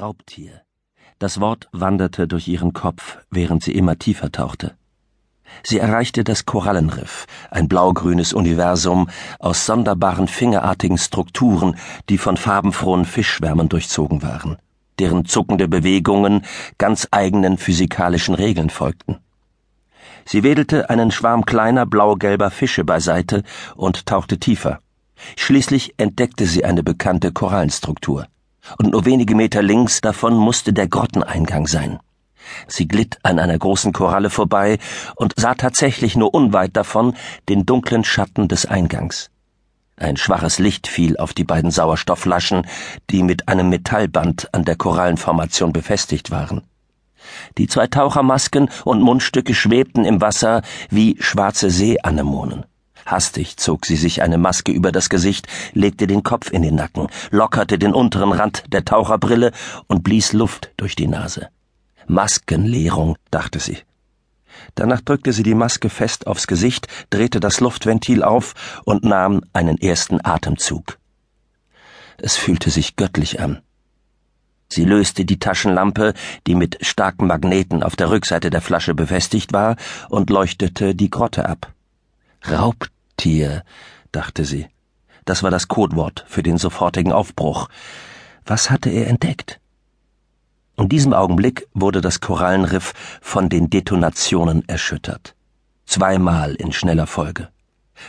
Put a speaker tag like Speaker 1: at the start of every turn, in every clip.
Speaker 1: Raubtier. Das Wort wanderte durch ihren Kopf, während sie immer tiefer tauchte. Sie erreichte das Korallenriff, ein blaugrünes Universum aus sonderbaren fingerartigen Strukturen, die von farbenfrohen Fischschwärmen durchzogen waren, deren zuckende Bewegungen ganz eigenen physikalischen Regeln folgten. Sie wedelte einen Schwarm kleiner blau-gelber Fische beiseite und tauchte tiefer. Schließlich entdeckte sie eine bekannte Korallenstruktur und nur wenige Meter links davon musste der Grotteneingang sein. Sie glitt an einer großen Koralle vorbei und sah tatsächlich nur unweit davon den dunklen Schatten des Eingangs. Ein schwaches Licht fiel auf die beiden Sauerstoffflaschen, die mit einem Metallband an der Korallenformation befestigt waren. Die zwei Tauchermasken und Mundstücke schwebten im Wasser wie schwarze Seeanemonen. Hastig zog sie sich eine Maske über das Gesicht, legte den Kopf in den Nacken, lockerte den unteren Rand der Taucherbrille und blies Luft durch die Nase. Maskenleerung, dachte sie. Danach drückte sie die Maske fest aufs Gesicht, drehte das Luftventil auf und nahm einen ersten Atemzug. Es fühlte sich göttlich an. Sie löste die Taschenlampe, die mit starken Magneten auf der Rückseite der Flasche befestigt war, und leuchtete die Grotte ab. Raub Tier, dachte sie. Das war das Codewort für den sofortigen Aufbruch. Was hatte er entdeckt? In diesem Augenblick wurde das Korallenriff von den Detonationen erschüttert. Zweimal in schneller Folge.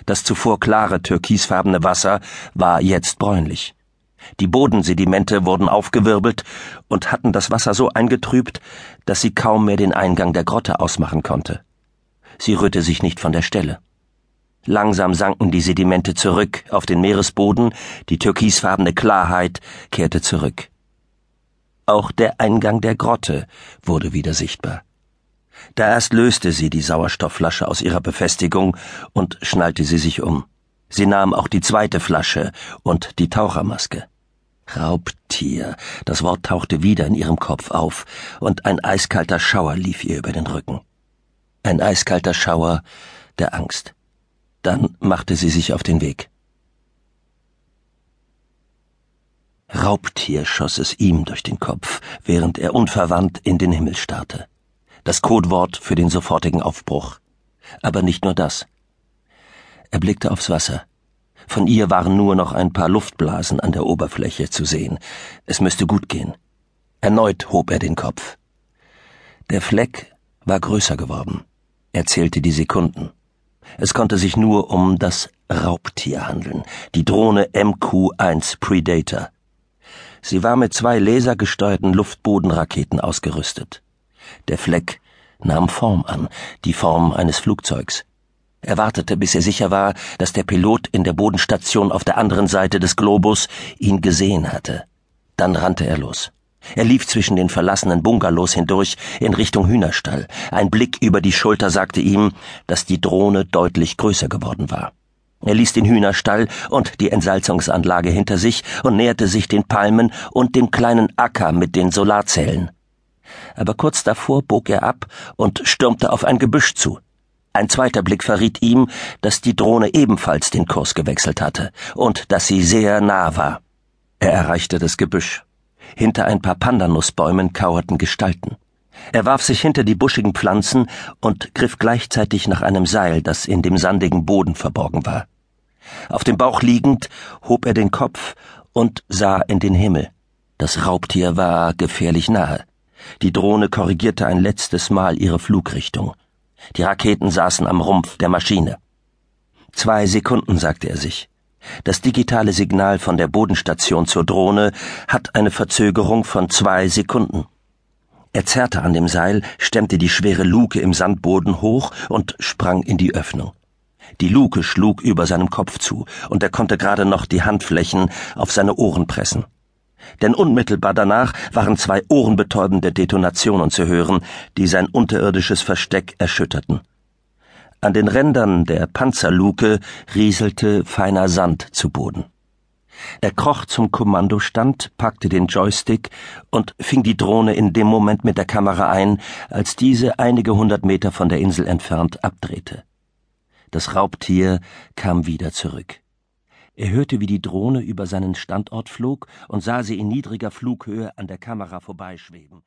Speaker 1: Das zuvor klare türkisfarbene Wasser war jetzt bräunlich. Die Bodensedimente wurden aufgewirbelt und hatten das Wasser so eingetrübt, dass sie kaum mehr den Eingang der Grotte ausmachen konnte. Sie rührte sich nicht von der Stelle. Langsam sanken die Sedimente zurück auf den Meeresboden, die türkisfarbene Klarheit kehrte zurück. Auch der Eingang der Grotte wurde wieder sichtbar. Da erst löste sie die Sauerstoffflasche aus ihrer Befestigung und schnallte sie sich um. Sie nahm auch die zweite Flasche und die Tauchermaske. Raubtier, das Wort tauchte wieder in ihrem Kopf auf, und ein eiskalter Schauer lief ihr über den Rücken. Ein eiskalter Schauer der Angst. Dann machte sie sich auf den Weg. Raubtier schoss es ihm durch den Kopf, während er unverwandt in den Himmel starrte. Das Codewort für den sofortigen Aufbruch. Aber nicht nur das. Er blickte aufs Wasser. Von ihr waren nur noch ein paar Luftblasen an der Oberfläche zu sehen. Es müsste gut gehen. Erneut hob er den Kopf. Der Fleck war größer geworden. Er zählte die Sekunden. Es konnte sich nur um das Raubtier handeln, die Drohne MQ-1 Predator. Sie war mit zwei lasergesteuerten Luftbodenraketen ausgerüstet. Der Fleck nahm Form an, die Form eines Flugzeugs. Er wartete, bis er sicher war, dass der Pilot in der Bodenstation auf der anderen Seite des Globus ihn gesehen hatte. Dann rannte er los. Er lief zwischen den verlassenen Bungalows hindurch in Richtung Hühnerstall. Ein Blick über die Schulter sagte ihm, dass die Drohne deutlich größer geworden war. Er ließ den Hühnerstall und die Entsalzungsanlage hinter sich und näherte sich den Palmen und dem kleinen Acker mit den Solarzellen. Aber kurz davor bog er ab und stürmte auf ein Gebüsch zu. Ein zweiter Blick verriet ihm, dass die Drohne ebenfalls den Kurs gewechselt hatte und dass sie sehr nah war. Er erreichte das Gebüsch. Hinter ein paar Pandanussbäumen kauerten Gestalten. Er warf sich hinter die buschigen Pflanzen und griff gleichzeitig nach einem Seil, das in dem sandigen Boden verborgen war. Auf dem Bauch liegend hob er den Kopf und sah in den Himmel. Das Raubtier war gefährlich nahe. Die Drohne korrigierte ein letztes Mal ihre Flugrichtung. Die Raketen saßen am Rumpf der Maschine. Zwei Sekunden, sagte er sich. Das digitale Signal von der Bodenstation zur Drohne hat eine Verzögerung von zwei Sekunden. Er zerrte an dem Seil, stemmte die schwere Luke im Sandboden hoch und sprang in die Öffnung. Die Luke schlug über seinem Kopf zu, und er konnte gerade noch die Handflächen auf seine Ohren pressen. Denn unmittelbar danach waren zwei ohrenbetäubende Detonationen zu hören, die sein unterirdisches Versteck erschütterten. An den Rändern der Panzerluke rieselte feiner Sand zu Boden. Er kroch zum Kommandostand, packte den Joystick und fing die Drohne in dem Moment mit der Kamera ein, als diese einige hundert Meter von der Insel entfernt abdrehte. Das Raubtier kam wieder zurück. Er hörte, wie die Drohne über seinen Standort flog und sah sie in niedriger Flughöhe an der Kamera vorbeischweben